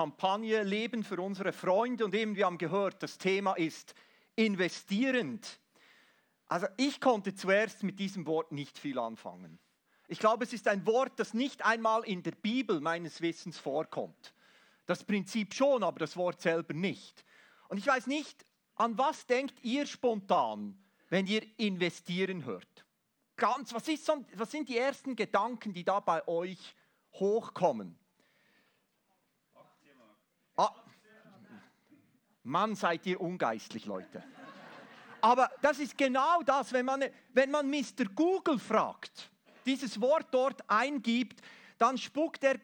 Kampagne Leben für unsere Freunde und eben wir haben gehört, das Thema ist investierend. Also ich konnte zuerst mit diesem Wort nicht viel anfangen. Ich glaube, es ist ein Wort, das nicht einmal in der Bibel meines Wissens vorkommt. Das Prinzip schon, aber das Wort selber nicht. Und ich weiß nicht, an was denkt ihr spontan, wenn ihr investieren hört? Ganz, was, ist was sind die ersten Gedanken, die da bei euch hochkommen? Ah, Mann, seid ihr ungeistlich, Leute. Aber das ist genau das, wenn man, wenn man Mr. Google fragt, dieses Wort dort eingibt, dann spuckt er äh,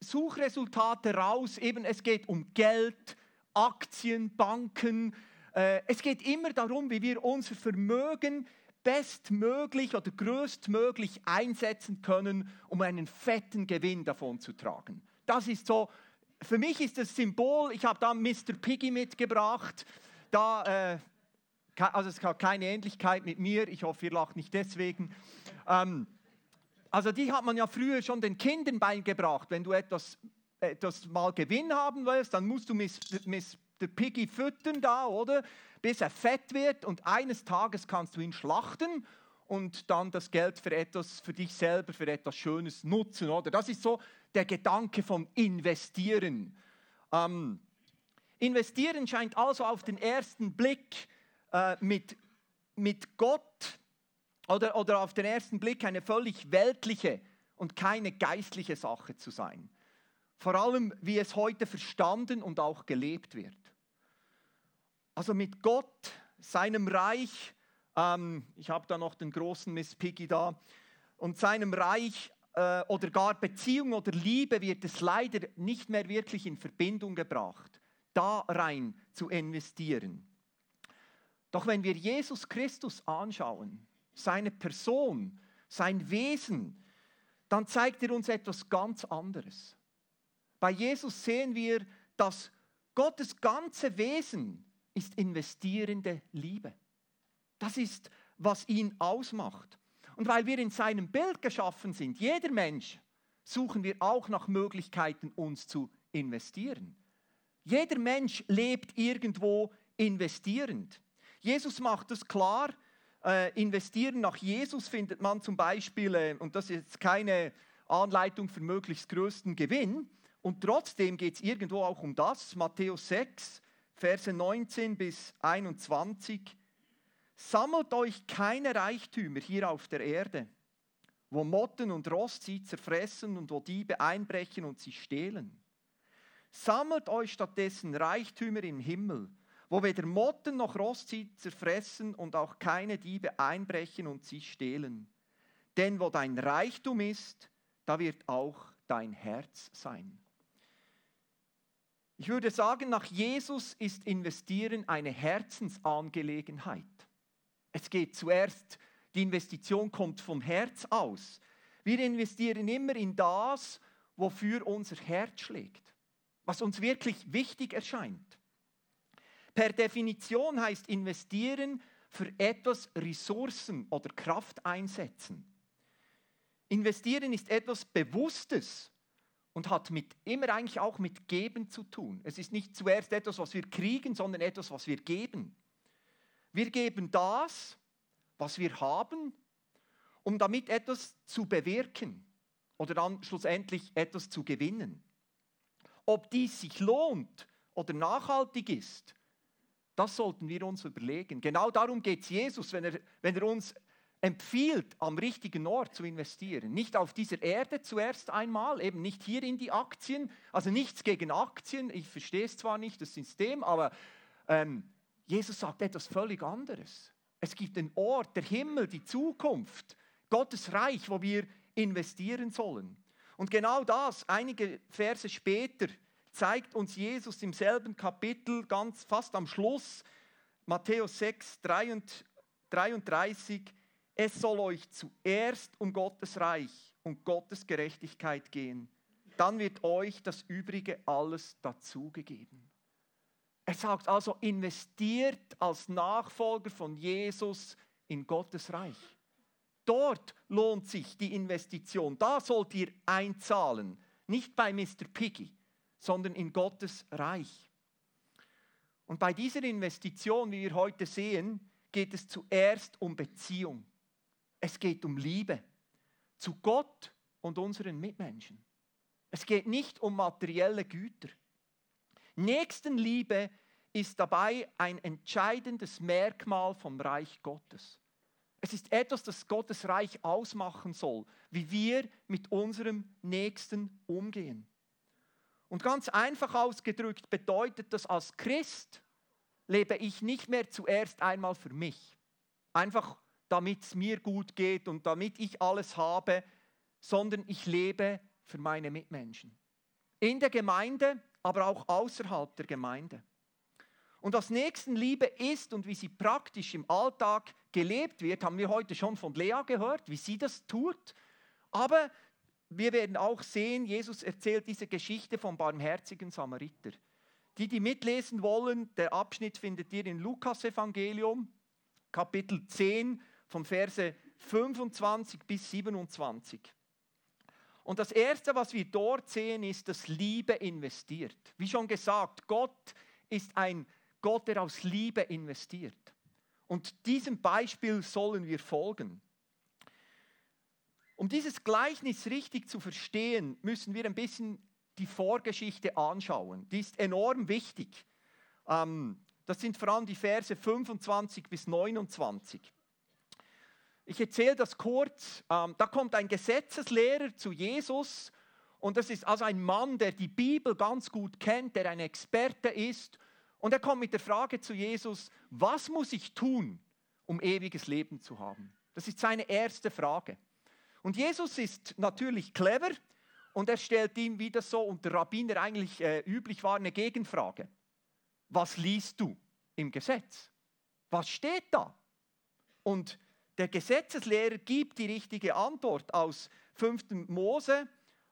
Suchresultate raus. Eben, es geht um Geld, Aktien, Banken. Äh, es geht immer darum, wie wir unser Vermögen bestmöglich oder größtmöglich einsetzen können, um einen fetten Gewinn davon zu tragen. Das ist so, für mich ist das Symbol, ich habe da Mr. Piggy mitgebracht, da, äh, also es hat keine Ähnlichkeit mit mir, ich hoffe, ihr lacht nicht deswegen. Ähm, also die hat man ja früher schon den Kindern beigebracht, wenn du etwas, etwas mal Gewinn haben willst, dann musst du Mr. Piggy füttern da, oder? bis er fett wird und eines Tages kannst du ihn schlachten und dann das Geld für etwas, für dich selber, für etwas Schönes nutzen, oder? Das ist so der Gedanke vom Investieren. Ähm, investieren scheint also auf den ersten Blick äh, mit, mit Gott oder, oder auf den ersten Blick eine völlig weltliche und keine geistliche Sache zu sein. Vor allem, wie es heute verstanden und auch gelebt wird. Also mit Gott, seinem Reich, ähm, ich habe da noch den großen Miss Piggy da, und seinem Reich äh, oder gar Beziehung oder Liebe wird es leider nicht mehr wirklich in Verbindung gebracht, da rein zu investieren. Doch wenn wir Jesus Christus anschauen, seine Person, sein Wesen, dann zeigt er uns etwas ganz anderes. Bei Jesus sehen wir, dass Gottes ganze Wesen ist investierende Liebe. Das ist, was ihn ausmacht. Und weil wir in seinem Bild geschaffen sind, jeder Mensch, suchen wir auch nach Möglichkeiten, uns zu investieren. Jeder Mensch lebt irgendwo investierend. Jesus macht es klar, äh, investieren nach Jesus findet man zum Beispiel, äh, und das ist jetzt keine Anleitung für möglichst größten Gewinn, und trotzdem geht es irgendwo auch um das. Matthäus 6, Verse 19 bis 21. Sammelt euch keine Reichtümer hier auf der Erde, wo Motten und Rost sie zerfressen und wo Diebe einbrechen und sie stehlen. Sammelt euch stattdessen Reichtümer im Himmel, wo weder Motten noch Rost sie zerfressen und auch keine Diebe einbrechen und sie stehlen. Denn wo dein Reichtum ist, da wird auch dein Herz sein. Ich würde sagen, nach Jesus ist Investieren eine Herzensangelegenheit. Es geht zuerst, die Investition kommt vom Herz aus. Wir investieren immer in das, wofür unser Herz schlägt, was uns wirklich wichtig erscheint. Per Definition heißt investieren für etwas Ressourcen oder Kraft einsetzen. Investieren ist etwas Bewusstes, und hat mit, immer eigentlich auch mit Geben zu tun. Es ist nicht zuerst etwas, was wir kriegen, sondern etwas, was wir geben. Wir geben das, was wir haben, um damit etwas zu bewirken oder dann schlussendlich etwas zu gewinnen. Ob dies sich lohnt oder nachhaltig ist, das sollten wir uns überlegen. Genau darum geht es Jesus, wenn er, wenn er uns empfiehlt, am richtigen Ort zu investieren. Nicht auf dieser Erde zuerst einmal, eben nicht hier in die Aktien, also nichts gegen Aktien, ich verstehe es zwar nicht, das System, aber ähm, Jesus sagt etwas völlig anderes. Es gibt den Ort, der Himmel, die Zukunft, Gottes Reich, wo wir investieren sollen. Und genau das, einige Verse später, zeigt uns Jesus im selben Kapitel, ganz fast am Schluss, Matthäus 6, 33, es soll euch zuerst um Gottes Reich und Gottes Gerechtigkeit gehen. Dann wird euch das Übrige alles dazugegeben. Er sagt also, investiert als Nachfolger von Jesus in Gottes Reich. Dort lohnt sich die Investition. Da sollt ihr einzahlen. Nicht bei Mr. Piggy, sondern in Gottes Reich. Und bei dieser Investition, wie wir heute sehen, geht es zuerst um Beziehung. Es geht um Liebe zu Gott und unseren Mitmenschen. Es geht nicht um materielle Güter. Nächstenliebe ist dabei ein entscheidendes Merkmal vom Reich Gottes. Es ist etwas, das Gottes Reich ausmachen soll, wie wir mit unserem Nächsten umgehen. Und ganz einfach ausgedrückt bedeutet das, als Christ lebe ich nicht mehr zuerst einmal für mich, einfach damit es mir gut geht und damit ich alles habe, sondern ich lebe für meine Mitmenschen. In der Gemeinde, aber auch außerhalb der Gemeinde. Und was Nächstenliebe ist und wie sie praktisch im Alltag gelebt wird, haben wir heute schon von Lea gehört, wie sie das tut. Aber wir werden auch sehen, Jesus erzählt diese Geschichte vom barmherzigen Samariter. Die, die mitlesen wollen, der Abschnitt findet ihr in Lukas Evangelium, Kapitel 10, von Verse 25 bis 27. Und das Erste, was wir dort sehen, ist, dass Liebe investiert. Wie schon gesagt, Gott ist ein Gott, der aus Liebe investiert. Und diesem Beispiel sollen wir folgen. Um dieses Gleichnis richtig zu verstehen, müssen wir ein bisschen die Vorgeschichte anschauen. Die ist enorm wichtig. Ähm, das sind vor allem die Verse 25 bis 29. Ich erzähle das kurz. Ähm, da kommt ein Gesetzeslehrer zu Jesus und das ist also ein Mann, der die Bibel ganz gut kennt, der ein Experte ist. Und er kommt mit der Frage zu Jesus, was muss ich tun, um ewiges Leben zu haben? Das ist seine erste Frage. Und Jesus ist natürlich clever und er stellt ihm, wie das so unter Rabbiner eigentlich äh, üblich war, eine Gegenfrage. Was liest du im Gesetz? Was steht da? Und der Gesetzeslehrer gibt die richtige Antwort aus 5. Mose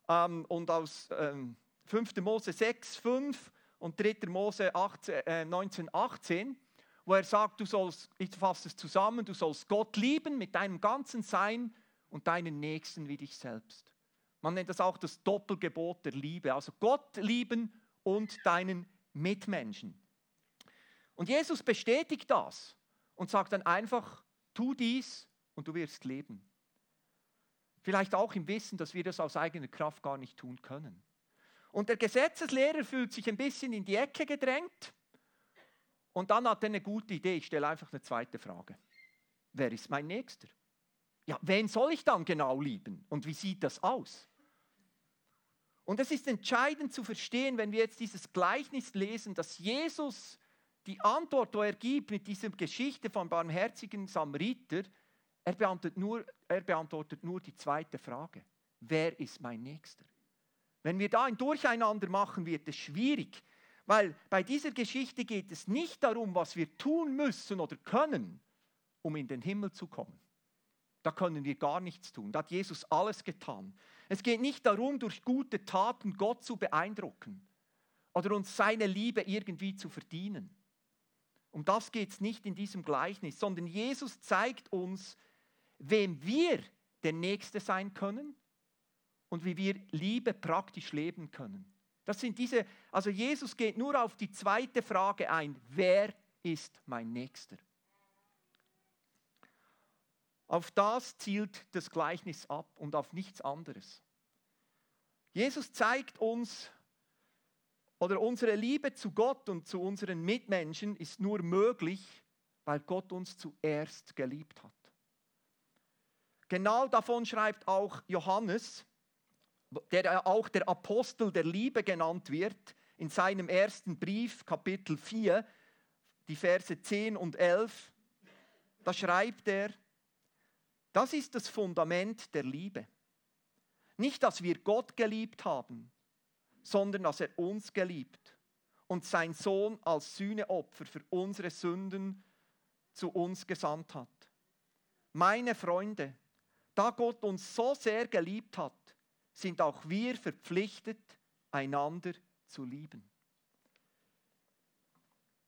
ähm, und aus ähm, 5. Mose 6, 5 und 3. Mose 18, äh, 19, 18, wo er sagt, du sollst, ich fasse es zusammen, du sollst Gott lieben mit deinem ganzen Sein und deinen Nächsten wie dich selbst. Man nennt das auch das Doppelgebot der Liebe, also Gott lieben und deinen Mitmenschen. Und Jesus bestätigt das und sagt dann einfach, Tu dies und du wirst leben. Vielleicht auch im Wissen, dass wir das aus eigener Kraft gar nicht tun können. Und der Gesetzeslehrer fühlt sich ein bisschen in die Ecke gedrängt. Und dann hat er eine gute Idee. Ich stelle einfach eine zweite Frage. Wer ist mein Nächster? Ja, wen soll ich dann genau lieben? Und wie sieht das aus? Und es ist entscheidend zu verstehen, wenn wir jetzt dieses Gleichnis lesen, dass Jesus die Antwort, die er gibt mit dieser Geschichte vom barmherzigen Samariter, er beantwortet, nur, er beantwortet nur die zweite Frage. Wer ist mein Nächster? Wenn wir da ein Durcheinander machen, wird es schwierig, weil bei dieser Geschichte geht es nicht darum, was wir tun müssen oder können, um in den Himmel zu kommen. Da können wir gar nichts tun. Da hat Jesus alles getan. Es geht nicht darum, durch gute Taten Gott zu beeindrucken oder uns seine Liebe irgendwie zu verdienen. Um das geht es nicht in diesem Gleichnis, sondern Jesus zeigt uns, wem wir der Nächste sein können und wie wir Liebe praktisch leben können. Das sind diese, also Jesus geht nur auf die zweite Frage ein, wer ist mein Nächster? Auf das zielt das Gleichnis ab und auf nichts anderes. Jesus zeigt uns, oder unsere Liebe zu Gott und zu unseren Mitmenschen ist nur möglich, weil Gott uns zuerst geliebt hat. Genau davon schreibt auch Johannes, der auch der Apostel der Liebe genannt wird, in seinem ersten Brief, Kapitel 4, die Verse 10 und 11. Da schreibt er, das ist das Fundament der Liebe. Nicht, dass wir Gott geliebt haben, sondern dass er uns geliebt und sein Sohn als Sühneopfer für unsere Sünden zu uns gesandt hat. Meine Freunde, da Gott uns so sehr geliebt hat, sind auch wir verpflichtet, einander zu lieben.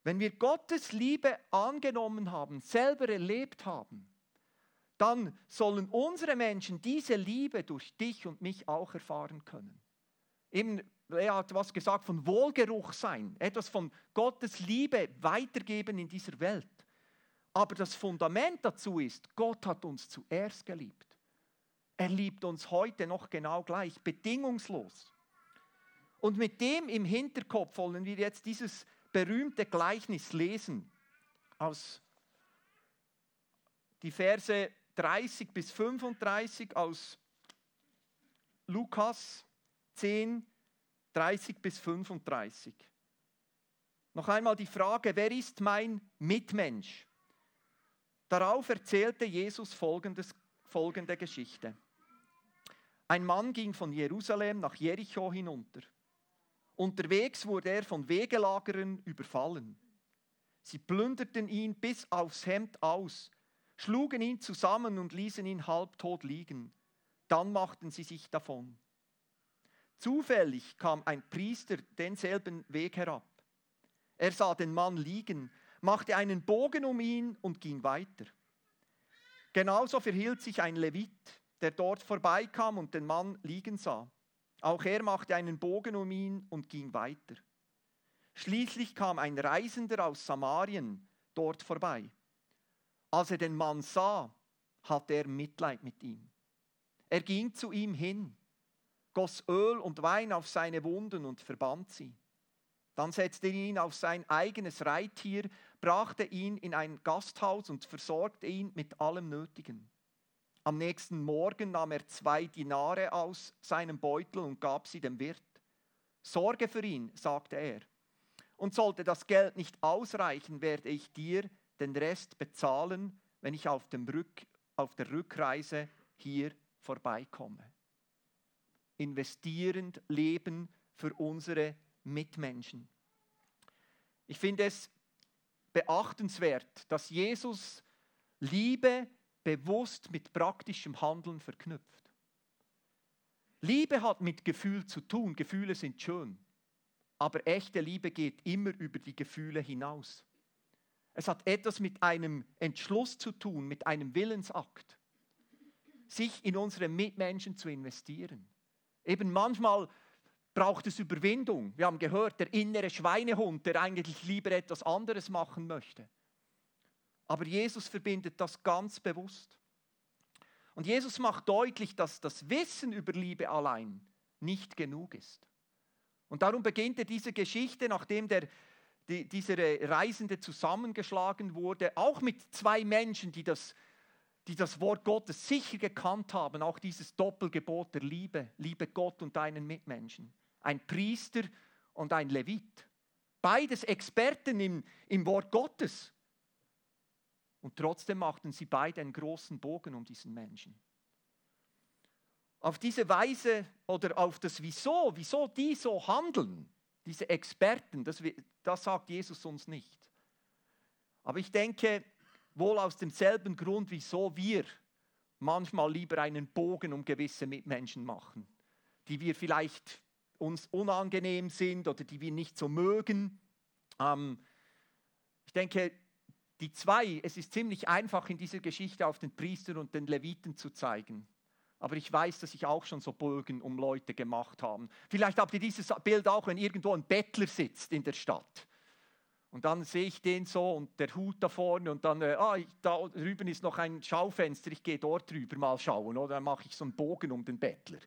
Wenn wir Gottes Liebe angenommen haben, selber erlebt haben, dann sollen unsere Menschen diese Liebe durch dich und mich auch erfahren können. Eben er hat was gesagt von Wohlgeruch sein, etwas von Gottes Liebe weitergeben in dieser Welt. Aber das Fundament dazu ist, Gott hat uns zuerst geliebt. Er liebt uns heute noch genau gleich, bedingungslos. Und mit dem im Hinterkopf wollen wir jetzt dieses berühmte Gleichnis lesen aus die Verse 30 bis 35 aus Lukas 10, 30 bis 35. Noch einmal die Frage, wer ist mein Mitmensch? Darauf erzählte Jesus folgendes, folgende Geschichte. Ein Mann ging von Jerusalem nach Jericho hinunter. Unterwegs wurde er von Wegelagerern überfallen. Sie plünderten ihn bis aufs Hemd aus, schlugen ihn zusammen und ließen ihn halbtot liegen. Dann machten sie sich davon. Zufällig kam ein Priester denselben Weg herab. Er sah den Mann liegen, machte einen Bogen um ihn und ging weiter. Genauso verhielt sich ein Levit, der dort vorbeikam und den Mann liegen sah. Auch er machte einen Bogen um ihn und ging weiter. Schließlich kam ein Reisender aus Samarien dort vorbei. Als er den Mann sah, hatte er Mitleid mit ihm. Er ging zu ihm hin, goss Öl und Wein auf seine Wunden und verband sie. Dann setzte er ihn auf sein eigenes Reittier, brachte ihn in ein Gasthaus und versorgte ihn mit allem Nötigen. Am nächsten Morgen nahm er zwei Dinare aus seinem Beutel und gab sie dem Wirt. Sorge für ihn, sagte er und sollte das Geld nicht ausreichen, werde ich dir den Rest bezahlen, wenn ich auf, Rück, auf der Rückreise hier vorbeikomme. Investierend leben für unsere Mitmenschen. Ich finde es beachtenswert, dass Jesus Liebe bewusst mit praktischem Handeln verknüpft. Liebe hat mit Gefühl zu tun, Gefühle sind schön. Aber echte Liebe geht immer über die Gefühle hinaus. Es hat etwas mit einem Entschluss zu tun, mit einem Willensakt, sich in unsere Mitmenschen zu investieren. Eben manchmal braucht es Überwindung. Wir haben gehört, der innere Schweinehund, der eigentlich lieber etwas anderes machen möchte. Aber Jesus verbindet das ganz bewusst. Und Jesus macht deutlich, dass das Wissen über Liebe allein nicht genug ist. Und darum beginnt er diese Geschichte, nachdem der, die, dieser Reisende zusammengeschlagen wurde, auch mit zwei Menschen, die das, die das Wort Gottes sicher gekannt haben, auch dieses Doppelgebot der Liebe, liebe Gott und deinen Mitmenschen. Ein Priester und ein Levit. Beides Experten im, im Wort Gottes. Und trotzdem machten sie beide einen großen Bogen um diesen Menschen. Auf diese Weise oder auf das Wieso, wieso die so handeln, diese Experten, das, das sagt Jesus uns nicht. Aber ich denke, wohl aus demselben Grund, wieso wir manchmal lieber einen Bogen um gewisse Mitmenschen machen, die wir vielleicht uns unangenehm sind oder die wir nicht so mögen. Ähm, ich denke, die zwei, es ist ziemlich einfach in dieser Geschichte auf den Priester und den Leviten zu zeigen. Aber ich weiß, dass ich auch schon so Bögen um Leute gemacht habe. Vielleicht habt ihr dieses Bild auch, wenn irgendwo ein Bettler sitzt in der Stadt. Und dann sehe ich den so und der Hut da vorne und dann, äh, ah, da drüben ist noch ein Schaufenster, ich gehe dort drüber mal schauen. Oder dann mache ich so einen Bogen um den Bettler.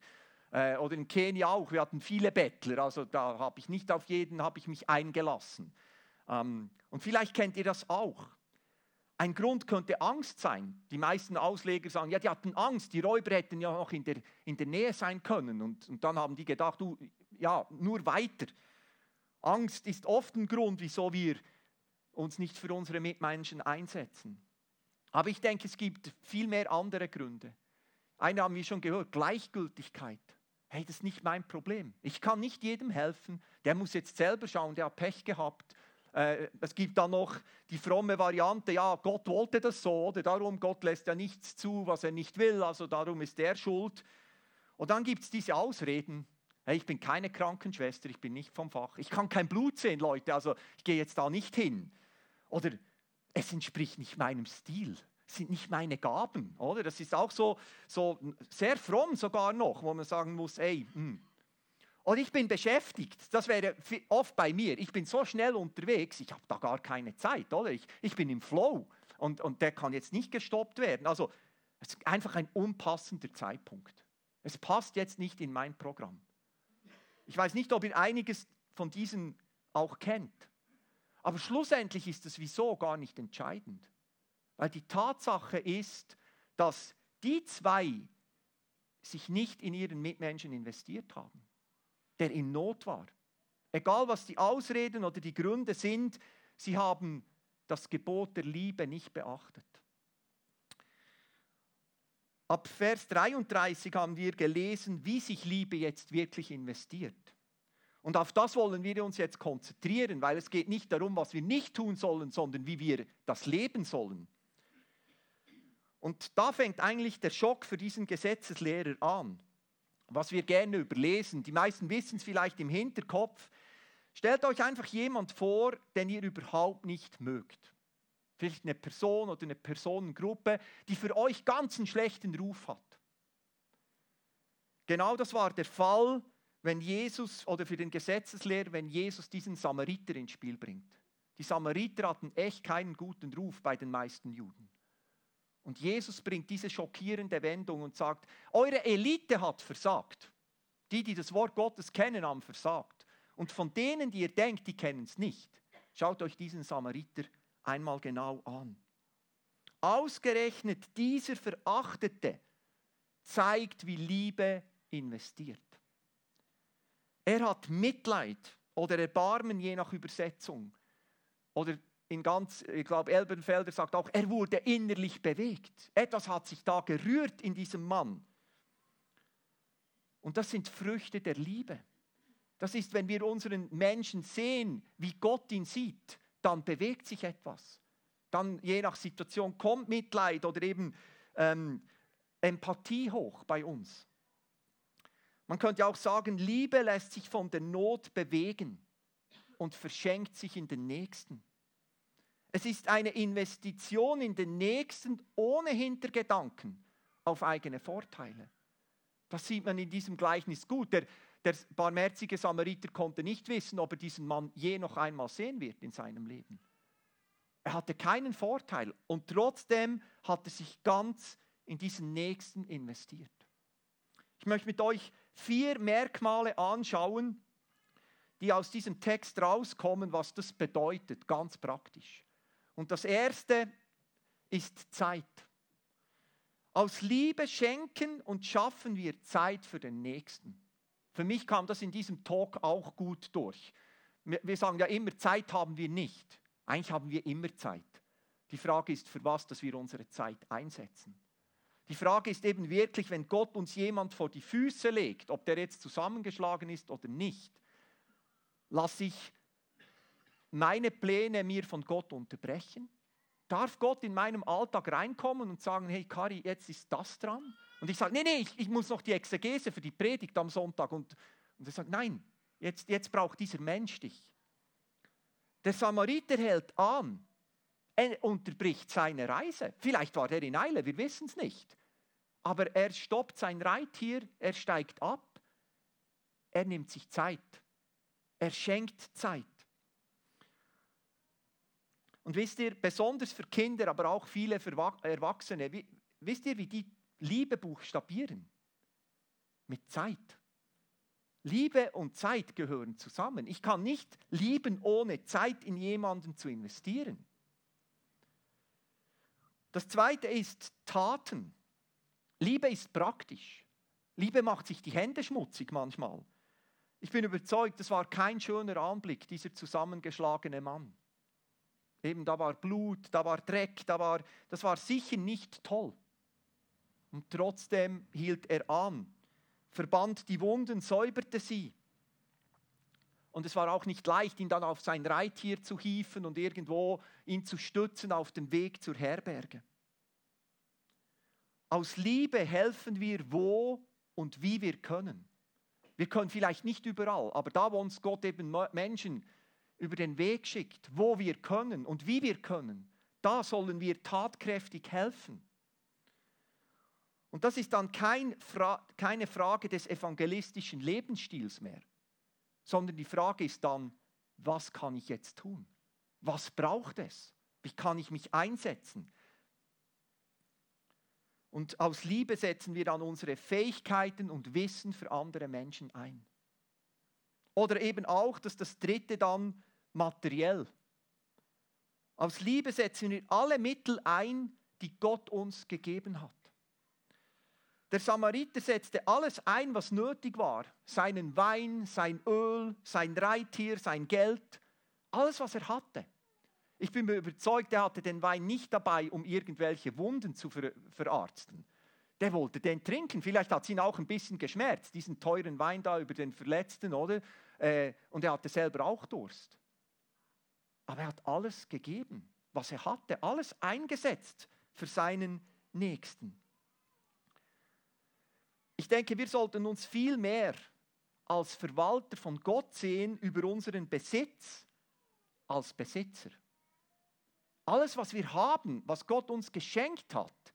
Äh, oder in Kenia auch, wir hatten viele Bettler, also da habe ich nicht auf jeden, habe ich mich eingelassen. Ähm, und vielleicht kennt ihr das auch. Ein Grund könnte Angst sein. Die meisten Ausleger sagen, ja, die hatten Angst, die Räuber hätten ja noch in der, in der Nähe sein können. Und, und dann haben die gedacht, du, ja, nur weiter. Angst ist oft ein Grund, wieso wir uns nicht für unsere Mitmenschen einsetzen. Aber ich denke, es gibt viel mehr andere Gründe. Eine haben wir schon gehört, Gleichgültigkeit. Hey, das ist nicht mein Problem. Ich kann nicht jedem helfen. Der muss jetzt selber schauen, der hat Pech gehabt. Äh, es gibt dann noch die fromme Variante, ja, Gott wollte das so, oder darum, Gott lässt ja nichts zu, was er nicht will, also darum ist er schuld. Und dann gibt es diese Ausreden, ich bin keine Krankenschwester, ich bin nicht vom Fach, ich kann kein Blut sehen, Leute, also ich gehe jetzt da nicht hin. Oder es entspricht nicht meinem Stil, es sind nicht meine Gaben, oder? Das ist auch so, so sehr fromm sogar noch, wo man sagen muss, ey, mh. Hm. Und ich bin beschäftigt. Das wäre oft bei mir. Ich bin so schnell unterwegs, ich habe da gar keine Zeit, oder? Ich, ich bin im Flow und, und der kann jetzt nicht gestoppt werden. Also es ist einfach ein unpassender Zeitpunkt. Es passt jetzt nicht in mein Programm. Ich weiß nicht, ob ihr einiges von diesen auch kennt. Aber schlussendlich ist das Wieso gar nicht entscheidend. Weil die Tatsache ist, dass die zwei sich nicht in ihren Mitmenschen investiert haben, der in Not war. Egal was die Ausreden oder die Gründe sind, sie haben das Gebot der Liebe nicht beachtet. Ab Vers 33 haben wir gelesen, wie sich Liebe jetzt wirklich investiert. Und auf das wollen wir uns jetzt konzentrieren, weil es geht nicht darum, was wir nicht tun sollen, sondern wie wir das leben sollen. Und da fängt eigentlich der Schock für diesen Gesetzeslehrer an, was wir gerne überlesen. Die meisten wissen es vielleicht im Hinterkopf. Stellt euch einfach jemand vor, den ihr überhaupt nicht mögt. Vielleicht eine Person oder eine Personengruppe, die für euch ganz einen schlechten Ruf hat. Genau das war der Fall, wenn Jesus oder für den Gesetzeslehrer, wenn Jesus diesen Samariter ins Spiel bringt. Die Samariter hatten echt keinen guten Ruf bei den meisten Juden. Und Jesus bringt diese schockierende Wendung und sagt, eure Elite hat versagt. Die, die das Wort Gottes kennen, haben versagt. Und von denen, die ihr denkt, die kennen es nicht. Schaut euch diesen Samariter einmal genau an. Ausgerechnet dieser Verachtete zeigt, wie Liebe investiert. Er hat Mitleid oder Erbarmen, je nach Übersetzung. Oder in ganz, ich glaube, Elbenfelder sagt auch, er wurde innerlich bewegt. Etwas hat sich da gerührt in diesem Mann. Und das sind Früchte der Liebe. Das ist, wenn wir unseren Menschen sehen, wie Gott ihn sieht, dann bewegt sich etwas. Dann je nach Situation kommt Mitleid oder eben ähm, Empathie hoch bei uns. Man könnte auch sagen, Liebe lässt sich von der Not bewegen und verschenkt sich in den Nächsten. Es ist eine Investition in den Nächsten ohne Hintergedanken auf eigene Vorteile. Das sieht man in diesem Gleichnis gut. Der, der barmherzige Samariter konnte nicht wissen, ob er diesen Mann je noch einmal sehen wird in seinem Leben. Er hatte keinen Vorteil und trotzdem hat er sich ganz in diesen Nächsten investiert. Ich möchte mit euch vier Merkmale anschauen, die aus diesem Text rauskommen, was das bedeutet, ganz praktisch. Und das erste ist Zeit. Aus Liebe schenken und schaffen wir Zeit für den Nächsten. Für mich kam das in diesem Talk auch gut durch. Wir sagen ja immer, Zeit haben wir nicht. Eigentlich haben wir immer Zeit. Die Frage ist, für was, dass wir unsere Zeit einsetzen. Die Frage ist eben wirklich, wenn Gott uns jemand vor die Füße legt, ob der jetzt zusammengeschlagen ist oder nicht, lasse ich meine Pläne mir von Gott unterbrechen? Darf Gott in meinem Alltag reinkommen und sagen, hey Kari, jetzt ist das dran? Und ich sage, nee, nee, ich, ich, muss noch die Exegese für die Predigt am Sonntag. Und, und er sagt, nein, jetzt, jetzt braucht dieser Mensch dich. Der Samariter hält an. Er unterbricht seine Reise. Vielleicht war er in Eile, wir wissen es nicht. Aber er stoppt sein Reittier, er steigt ab, er nimmt sich Zeit. Er schenkt Zeit. Und wisst ihr, besonders für Kinder, aber auch viele für Erwachsene, wisst ihr, wie die Liebe buchstabieren? Mit Zeit. Liebe und Zeit gehören zusammen. Ich kann nicht lieben, ohne Zeit in jemanden zu investieren. Das zweite ist Taten. Liebe ist praktisch. Liebe macht sich die Hände schmutzig manchmal. Ich bin überzeugt, das war kein schöner Anblick, dieser zusammengeschlagene Mann. Eben, da war Blut, da war Dreck, da war, das war sicher nicht toll. Und trotzdem hielt er an, verband die Wunden, säuberte sie. Und es war auch nicht leicht, ihn dann auf sein Reittier zu hieven und irgendwo ihn zu stützen auf dem Weg zur Herberge. Aus Liebe helfen wir, wo und wie wir können. Wir können vielleicht nicht überall, aber da, wo uns Gott eben Menschen über den Weg schickt, wo wir können und wie wir können, da sollen wir tatkräftig helfen. Und das ist dann kein Fra keine Frage des evangelistischen Lebensstils mehr. sondern die Frage ist dann, was kann ich jetzt tun? Was braucht es? Wie kann ich mich einsetzen? Und aus Liebe setzen wir dann unsere Fähigkeiten und Wissen für andere Menschen ein. Oder eben auch, dass das dritte dann materiell. Aus Liebe setzen wir alle Mittel ein, die Gott uns gegeben hat. Der Samariter setzte alles ein, was nötig war. Seinen Wein, sein Öl, sein Reittier, sein Geld, alles, was er hatte. Ich bin mir überzeugt, er hatte den Wein nicht dabei, um irgendwelche Wunden zu ver verarzten. Der wollte den trinken. Vielleicht hat es ihn auch ein bisschen geschmerzt, diesen teuren Wein da über den Verletzten, oder? Äh, und er hatte selber auch Durst. Aber er hat alles gegeben, was er hatte, alles eingesetzt für seinen Nächsten. Ich denke, wir sollten uns viel mehr als Verwalter von Gott sehen über unseren Besitz als Besitzer. Alles, was wir haben, was Gott uns geschenkt hat,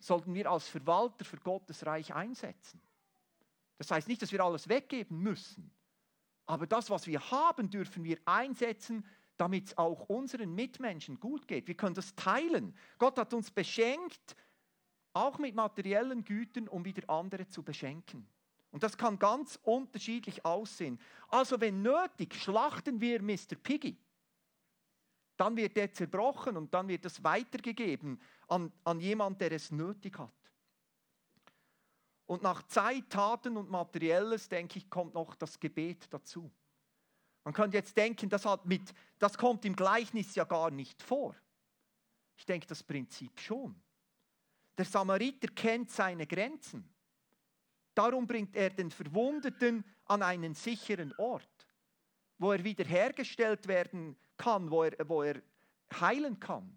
sollten wir als Verwalter für Gottes Reich einsetzen. Das heißt nicht, dass wir alles weggeben müssen, aber das, was wir haben, dürfen wir einsetzen, damit es auch unseren Mitmenschen gut geht. Wir können das teilen. Gott hat uns beschenkt, auch mit materiellen Gütern, um wieder andere zu beschenken. Und das kann ganz unterschiedlich aussehen. Also wenn nötig, schlachten wir Mr. Piggy dann wird er zerbrochen und dann wird es weitergegeben an, an jemand, der es nötig hat. Und nach Zeit, Taten und Materielles, denke ich, kommt noch das Gebet dazu. Man könnte jetzt denken, das, hat mit, das kommt im Gleichnis ja gar nicht vor. Ich denke, das Prinzip schon. Der Samariter kennt seine Grenzen. Darum bringt er den Verwundeten an einen sicheren Ort, wo er wiederhergestellt werden kann, wo er, wo er heilen kann.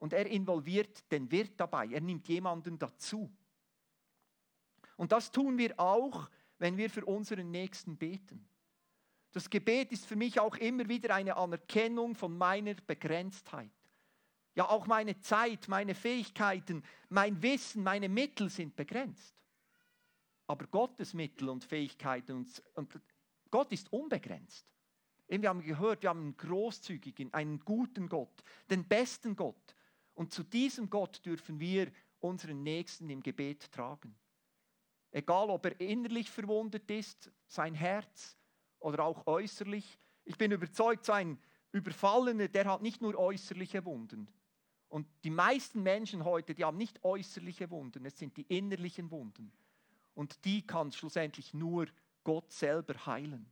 Und er involviert den Wirt dabei, er nimmt jemanden dazu. Und das tun wir auch, wenn wir für unseren Nächsten beten. Das Gebet ist für mich auch immer wieder eine Anerkennung von meiner Begrenztheit. Ja, auch meine Zeit, meine Fähigkeiten, mein Wissen, meine Mittel sind begrenzt. Aber Gottes Mittel und Fähigkeiten und, und Gott ist unbegrenzt. Wir haben gehört, wir haben einen großzügigen, einen guten Gott, den besten Gott. Und zu diesem Gott dürfen wir unseren Nächsten im Gebet tragen. Egal, ob er innerlich verwundet ist, sein Herz oder auch äußerlich. Ich bin überzeugt, so ein Überfallener, der hat nicht nur äußerliche Wunden. Und die meisten Menschen heute, die haben nicht äußerliche Wunden, es sind die innerlichen Wunden. Und die kann schlussendlich nur Gott selber heilen.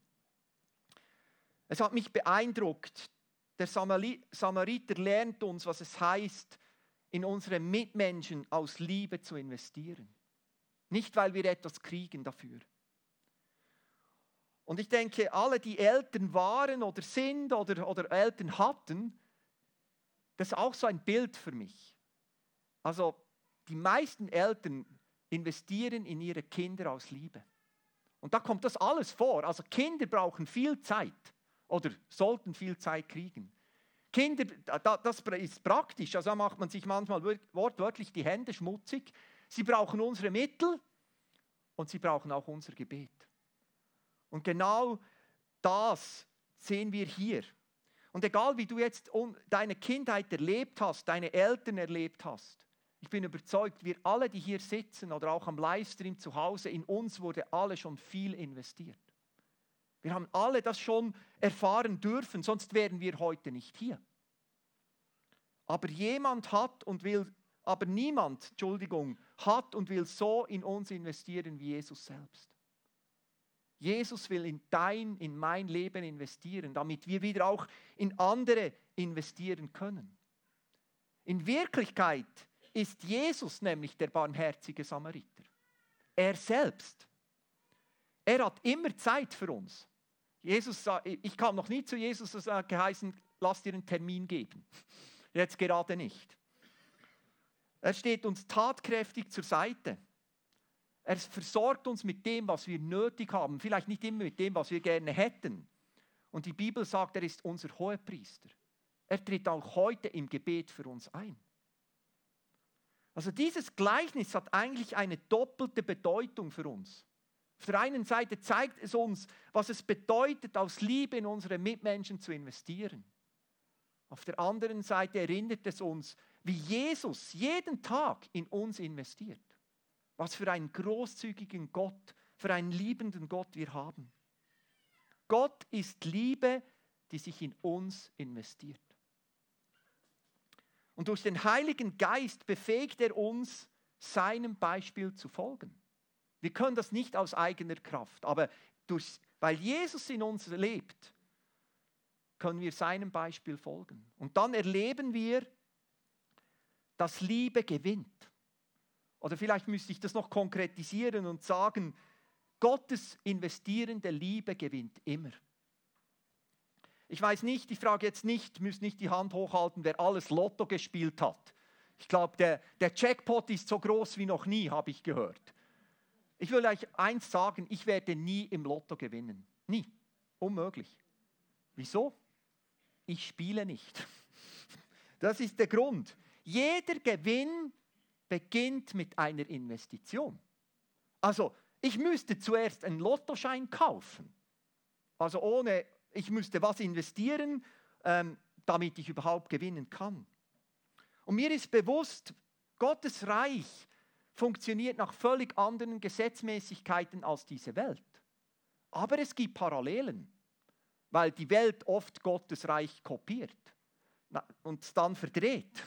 Es hat mich beeindruckt. Der Samariter lernt uns, was es heißt, in unsere Mitmenschen aus Liebe zu investieren. Nicht, weil wir etwas kriegen dafür. Und ich denke, alle, die Eltern waren oder sind oder, oder Eltern hatten, das ist auch so ein Bild für mich. Also die meisten Eltern investieren in ihre Kinder aus Liebe. Und da kommt das alles vor. Also Kinder brauchen viel Zeit oder sollten viel Zeit kriegen. Kinder, das ist praktisch, also macht man sich manchmal wortwörtlich die Hände schmutzig. Sie brauchen unsere Mittel und sie brauchen auch unser Gebet. Und genau das sehen wir hier. Und egal wie du jetzt deine Kindheit erlebt hast, deine Eltern erlebt hast, ich bin überzeugt, wir alle, die hier sitzen oder auch am Livestream zu Hause, in uns wurde alle schon viel investiert. Wir haben alle das schon erfahren dürfen, sonst wären wir heute nicht hier. Aber jemand hat und will, aber niemand, Entschuldigung, hat und will so in uns investieren wie Jesus selbst. Jesus will in dein, in mein Leben investieren, damit wir wieder auch in andere investieren können. In Wirklichkeit ist Jesus nämlich der barmherzige Samariter. Er selbst. Er hat immer Zeit für uns. Jesus, ich kam noch nie zu Jesus und hat geheißen, lass dir einen Termin geben. Jetzt gerade nicht. Er steht uns tatkräftig zur Seite. Er versorgt uns mit dem, was wir nötig haben. Vielleicht nicht immer mit dem, was wir gerne hätten. Und die Bibel sagt, er ist unser Hohepriester. Er tritt auch heute im Gebet für uns ein. Also dieses Gleichnis hat eigentlich eine doppelte Bedeutung für uns. Auf der einen Seite zeigt es uns, was es bedeutet, aus Liebe in unsere Mitmenschen zu investieren. Auf der anderen Seite erinnert es uns, wie Jesus jeden Tag in uns investiert. Was für einen großzügigen Gott, für einen liebenden Gott wir haben. Gott ist Liebe, die sich in uns investiert. Und durch den Heiligen Geist befähigt er uns, seinem Beispiel zu folgen. Wir können das nicht aus eigener Kraft, aber durch, weil Jesus in uns lebt, können wir seinem Beispiel folgen. Und dann erleben wir, dass Liebe gewinnt. Oder vielleicht müsste ich das noch konkretisieren und sagen, Gottes investierende Liebe gewinnt immer. Ich weiß nicht, ich frage jetzt nicht, müsst nicht die Hand hochhalten, wer alles Lotto gespielt hat. Ich glaube, der, der Jackpot ist so groß wie noch nie, habe ich gehört. Ich will euch eins sagen, ich werde nie im Lotto gewinnen. Nie. Unmöglich. Wieso? Ich spiele nicht. Das ist der Grund. Jeder Gewinn beginnt mit einer Investition. Also, ich müsste zuerst einen Lottoschein kaufen. Also ohne, ich müsste was investieren, ähm, damit ich überhaupt gewinnen kann. Und mir ist bewusst, Gottes Reich funktioniert nach völlig anderen Gesetzmäßigkeiten als diese Welt. Aber es gibt Parallelen, weil die Welt oft Gottes Reich kopiert und dann verdreht.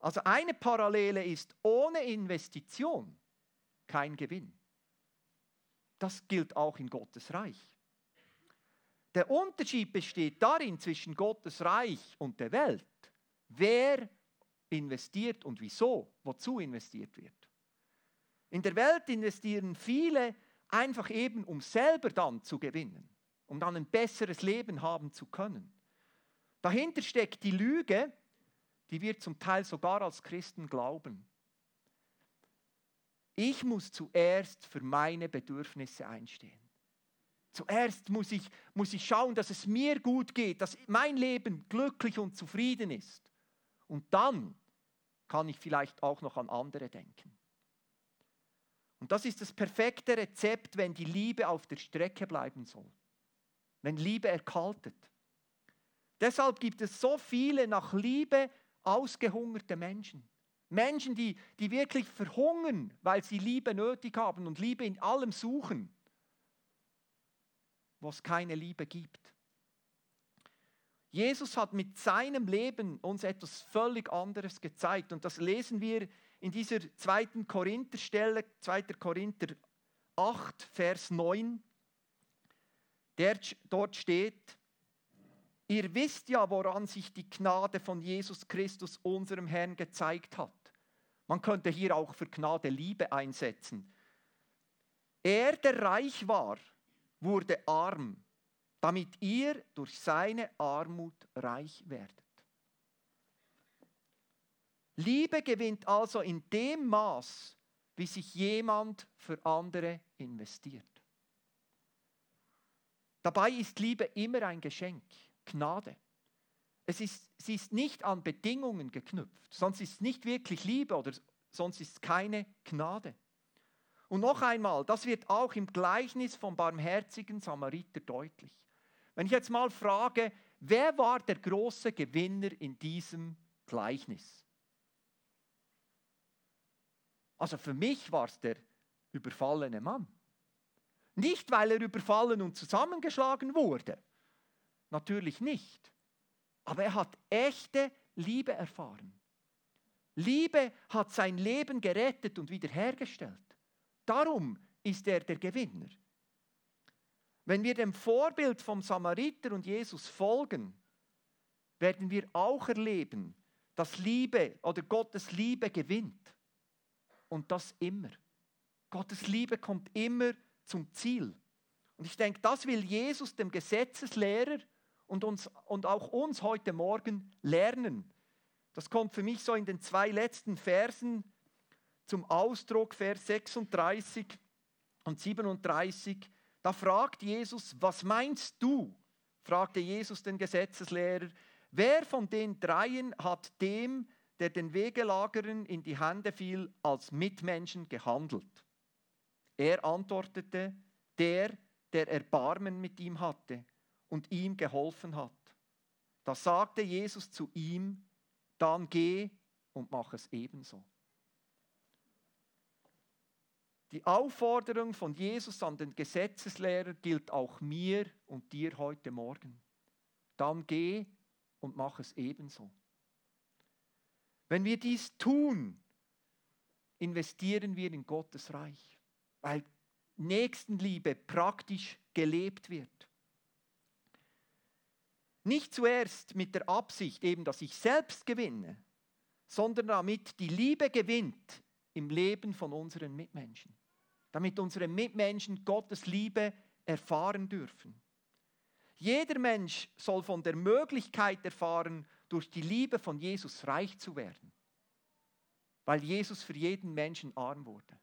Also eine Parallele ist, ohne Investition kein Gewinn. Das gilt auch in Gottes Reich. Der Unterschied besteht darin zwischen Gottes Reich und der Welt, wer investiert und wieso, wozu investiert wird. In der Welt investieren viele einfach eben, um selber dann zu gewinnen, um dann ein besseres Leben haben zu können. Dahinter steckt die Lüge, die wir zum Teil sogar als Christen glauben. Ich muss zuerst für meine Bedürfnisse einstehen. Zuerst muss ich, muss ich schauen, dass es mir gut geht, dass mein Leben glücklich und zufrieden ist. Und dann kann ich vielleicht auch noch an andere denken. Und das ist das perfekte Rezept, wenn die Liebe auf der Strecke bleiben soll. Wenn Liebe erkaltet. Deshalb gibt es so viele nach Liebe ausgehungerte Menschen. Menschen, die, die wirklich verhungern, weil sie Liebe nötig haben und Liebe in allem suchen, wo es keine Liebe gibt. Jesus hat mit seinem Leben uns etwas völlig anderes gezeigt und das lesen wir in dieser zweiten Korintherstelle, 2. Korinther 8, Vers 9. Der, dort steht, ihr wisst ja, woran sich die Gnade von Jesus Christus, unserem Herrn, gezeigt hat. Man könnte hier auch für Gnade Liebe einsetzen. Er, der reich war, wurde arm damit ihr durch seine Armut reich werdet. Liebe gewinnt also in dem Maß, wie sich jemand für andere investiert. Dabei ist Liebe immer ein Geschenk, Gnade. Es ist, sie ist nicht an Bedingungen geknüpft, sonst ist es nicht wirklich Liebe oder sonst ist es keine Gnade. Und noch einmal, das wird auch im Gleichnis vom barmherzigen Samariter deutlich. Wenn ich jetzt mal frage, wer war der große Gewinner in diesem Gleichnis? Also für mich war es der überfallene Mann. Nicht, weil er überfallen und zusammengeschlagen wurde. Natürlich nicht. Aber er hat echte Liebe erfahren. Liebe hat sein Leben gerettet und wiederhergestellt. Darum ist er der Gewinner. Wenn wir dem Vorbild vom Samariter und Jesus folgen, werden wir auch erleben, dass Liebe oder Gottes Liebe gewinnt. Und das immer. Gottes Liebe kommt immer zum Ziel. Und ich denke, das will Jesus dem Gesetzeslehrer und, uns, und auch uns heute Morgen lernen. Das kommt für mich so in den zwei letzten Versen zum Ausdruck, Vers 36 und 37. Da fragt Jesus, was meinst du? fragte Jesus den Gesetzeslehrer, wer von den dreien hat dem, der den Wegelagerern in die Hände fiel, als Mitmenschen gehandelt? Er antwortete, der, der Erbarmen mit ihm hatte und ihm geholfen hat. Da sagte Jesus zu ihm, dann geh und mach es ebenso. Die Aufforderung von Jesus an den Gesetzeslehrer gilt auch mir und dir heute Morgen. Dann geh und mach es ebenso. Wenn wir dies tun, investieren wir in Gottes Reich, weil Nächstenliebe praktisch gelebt wird. Nicht zuerst mit der Absicht eben, dass ich selbst gewinne, sondern damit die Liebe gewinnt im Leben von unseren Mitmenschen. Damit unsere Mitmenschen Gottes Liebe erfahren dürfen. Jeder Mensch soll von der Möglichkeit erfahren, durch die Liebe von Jesus reich zu werden. Weil Jesus für jeden Menschen arm wurde.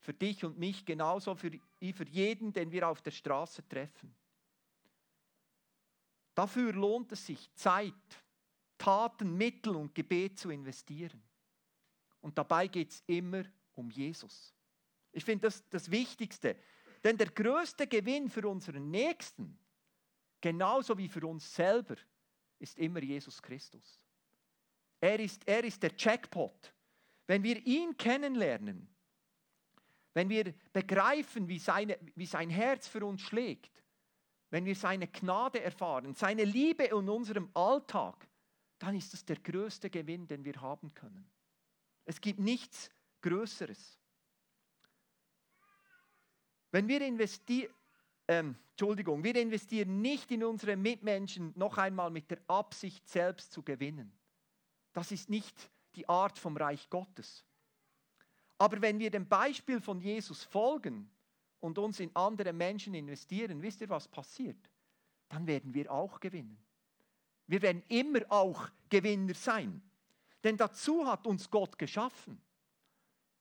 Für dich und mich genauso wie für jeden, den wir auf der Straße treffen. Dafür lohnt es sich, Zeit, Taten, Mittel und Gebet zu investieren. Und dabei geht es immer um Jesus. Ich finde das das Wichtigste. Denn der größte Gewinn für unseren Nächsten, genauso wie für uns selber, ist immer Jesus Christus. Er ist, er ist der Jackpot. Wenn wir ihn kennenlernen, wenn wir begreifen, wie, seine, wie sein Herz für uns schlägt, wenn wir seine Gnade erfahren, seine Liebe in unserem Alltag, dann ist das der größte Gewinn, den wir haben können. Es gibt nichts Größeres. Wenn wir investieren, ähm, Entschuldigung, wir investieren nicht in unsere Mitmenschen noch einmal mit der Absicht, selbst zu gewinnen. Das ist nicht die Art vom Reich Gottes. Aber wenn wir dem Beispiel von Jesus folgen und uns in andere Menschen investieren, wisst ihr, was passiert? Dann werden wir auch gewinnen. Wir werden immer auch Gewinner sein. Denn dazu hat uns Gott geschaffen.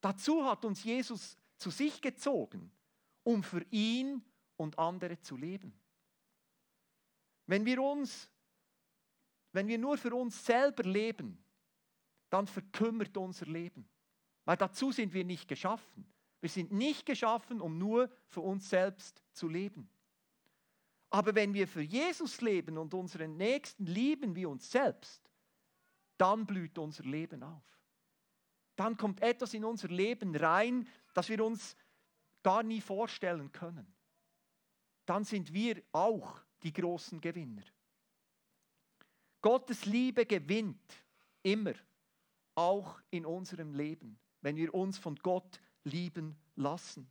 Dazu hat uns Jesus zu sich gezogen um für ihn und andere zu leben. Wenn wir uns, wenn wir nur für uns selber leben, dann verkümmert unser Leben. Weil dazu sind wir nicht geschaffen. Wir sind nicht geschaffen, um nur für uns selbst zu leben. Aber wenn wir für Jesus leben und unseren Nächsten lieben wie uns selbst, dann blüht unser Leben auf. Dann kommt etwas in unser Leben rein, das wir uns gar nie vorstellen können, dann sind wir auch die großen Gewinner. Gottes Liebe gewinnt immer, auch in unserem Leben, wenn wir uns von Gott lieben lassen.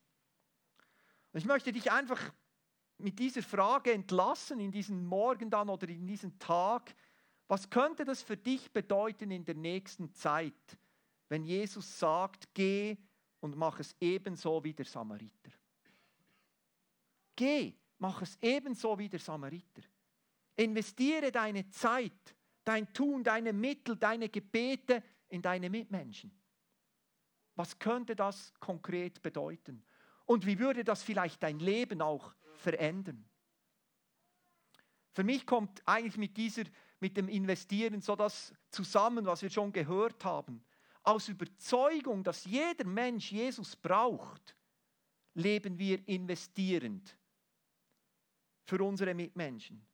Ich möchte dich einfach mit dieser Frage entlassen in diesen Morgen dann oder in diesen Tag. Was könnte das für dich bedeuten in der nächsten Zeit, wenn Jesus sagt, geh und mach es ebenso wie der Samariter. Geh, mach es ebenso wie der Samariter. Investiere deine Zeit, dein Tun, deine Mittel, deine Gebete in deine Mitmenschen. Was könnte das konkret bedeuten? Und wie würde das vielleicht dein Leben auch verändern? Für mich kommt eigentlich mit, dieser, mit dem Investieren so das zusammen, was wir schon gehört haben aus Überzeugung, dass jeder Mensch Jesus braucht, leben wir investierend für unsere Mitmenschen.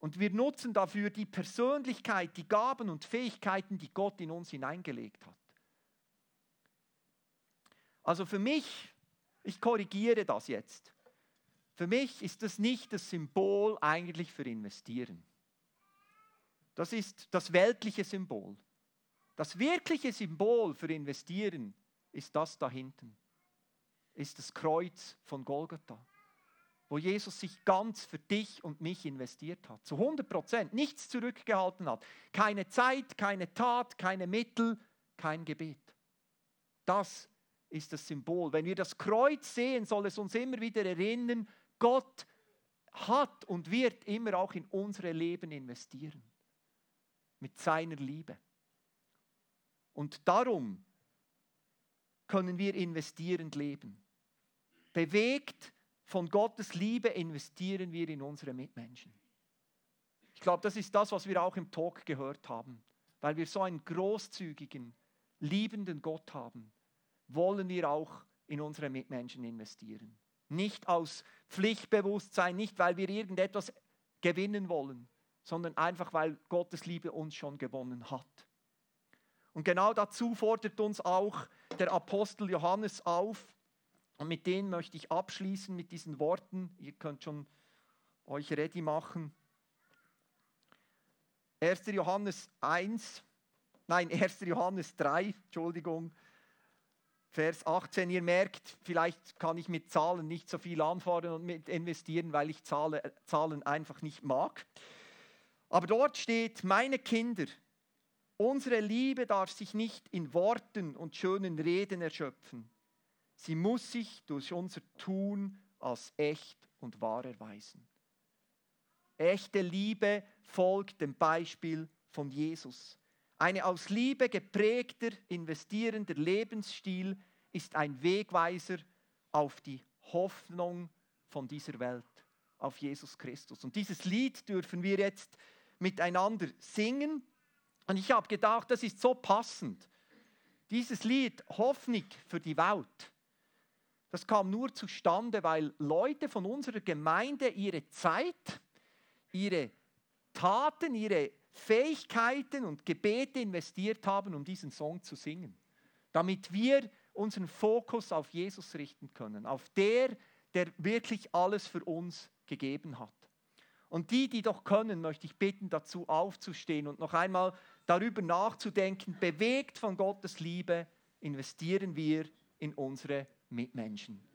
Und wir nutzen dafür die Persönlichkeit, die Gaben und Fähigkeiten, die Gott in uns hineingelegt hat. Also für mich, ich korrigiere das jetzt, für mich ist das nicht das Symbol eigentlich für investieren. Das ist das weltliche Symbol. Das wirkliche Symbol für investieren ist das da hinten, ist das Kreuz von Golgatha, wo Jesus sich ganz für dich und mich investiert hat, zu 100 Prozent, nichts zurückgehalten hat, keine Zeit, keine Tat, keine Mittel, kein Gebet. Das ist das Symbol. Wenn wir das Kreuz sehen, soll es uns immer wieder erinnern, Gott hat und wird immer auch in unsere Leben investieren. Mit seiner Liebe. Und darum können wir investierend leben. Bewegt von Gottes Liebe investieren wir in unsere Mitmenschen. Ich glaube, das ist das, was wir auch im Talk gehört haben. Weil wir so einen großzügigen, liebenden Gott haben, wollen wir auch in unsere Mitmenschen investieren. Nicht aus Pflichtbewusstsein, nicht weil wir irgendetwas gewinnen wollen, sondern einfach weil Gottes Liebe uns schon gewonnen hat. Und genau dazu fordert uns auch der Apostel Johannes auf. Und mit denen möchte ich abschließen, mit diesen Worten. Ihr könnt schon euch ready machen. 1. Johannes 1, nein, 1. Johannes 3, Entschuldigung, Vers 18. Ihr merkt, vielleicht kann ich mit Zahlen nicht so viel anfordern und mit investieren, weil ich Zahlen einfach nicht mag. Aber dort steht, meine Kinder, Unsere Liebe darf sich nicht in Worten und schönen Reden erschöpfen. Sie muss sich durch unser Tun als echt und wahr erweisen. Echte Liebe folgt dem Beispiel von Jesus. Eine aus Liebe geprägter, investierender Lebensstil ist ein Wegweiser auf die Hoffnung von dieser Welt, auf Jesus Christus. Und dieses Lied dürfen wir jetzt miteinander singen. Und ich habe gedacht, das ist so passend. Dieses Lied Hoffnung für die Welt, das kam nur zustande, weil Leute von unserer Gemeinde ihre Zeit, ihre Taten, ihre Fähigkeiten und Gebete investiert haben, um diesen Song zu singen. Damit wir unseren Fokus auf Jesus richten können, auf der, der wirklich alles für uns gegeben hat. Und die, die doch können, möchte ich bitten, dazu aufzustehen und noch einmal darüber nachzudenken, bewegt von Gottes Liebe, investieren wir in unsere Mitmenschen.